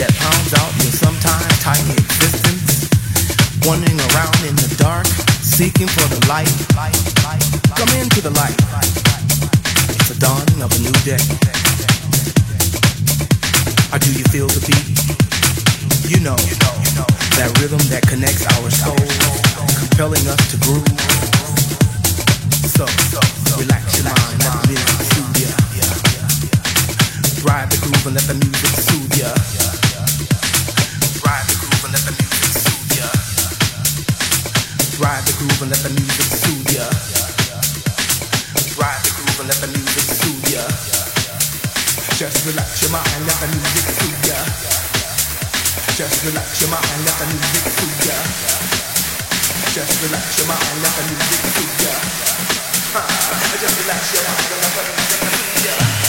that pounds out your sometimes tiny existence. Wandering around in the dark, seeking for the light. Come into the light. It's the dawning of a new day. Or do you feel the beat? You know, that rhythm that connects our souls, compelling us to groove. So, relax your mind, let the music Ride the groove and let the music soothe ya. Ride the groove and let the music soothe ya. Ride the groove and let the music soothe ya. Ride the groove and let the music soothe ya. Just relax your mind, let the music soothe ya. Just relax your mind, let the music soothe ya. Just relax your mind, let the music soothe ya. Ah, just relax your mind, let the music soothe ya.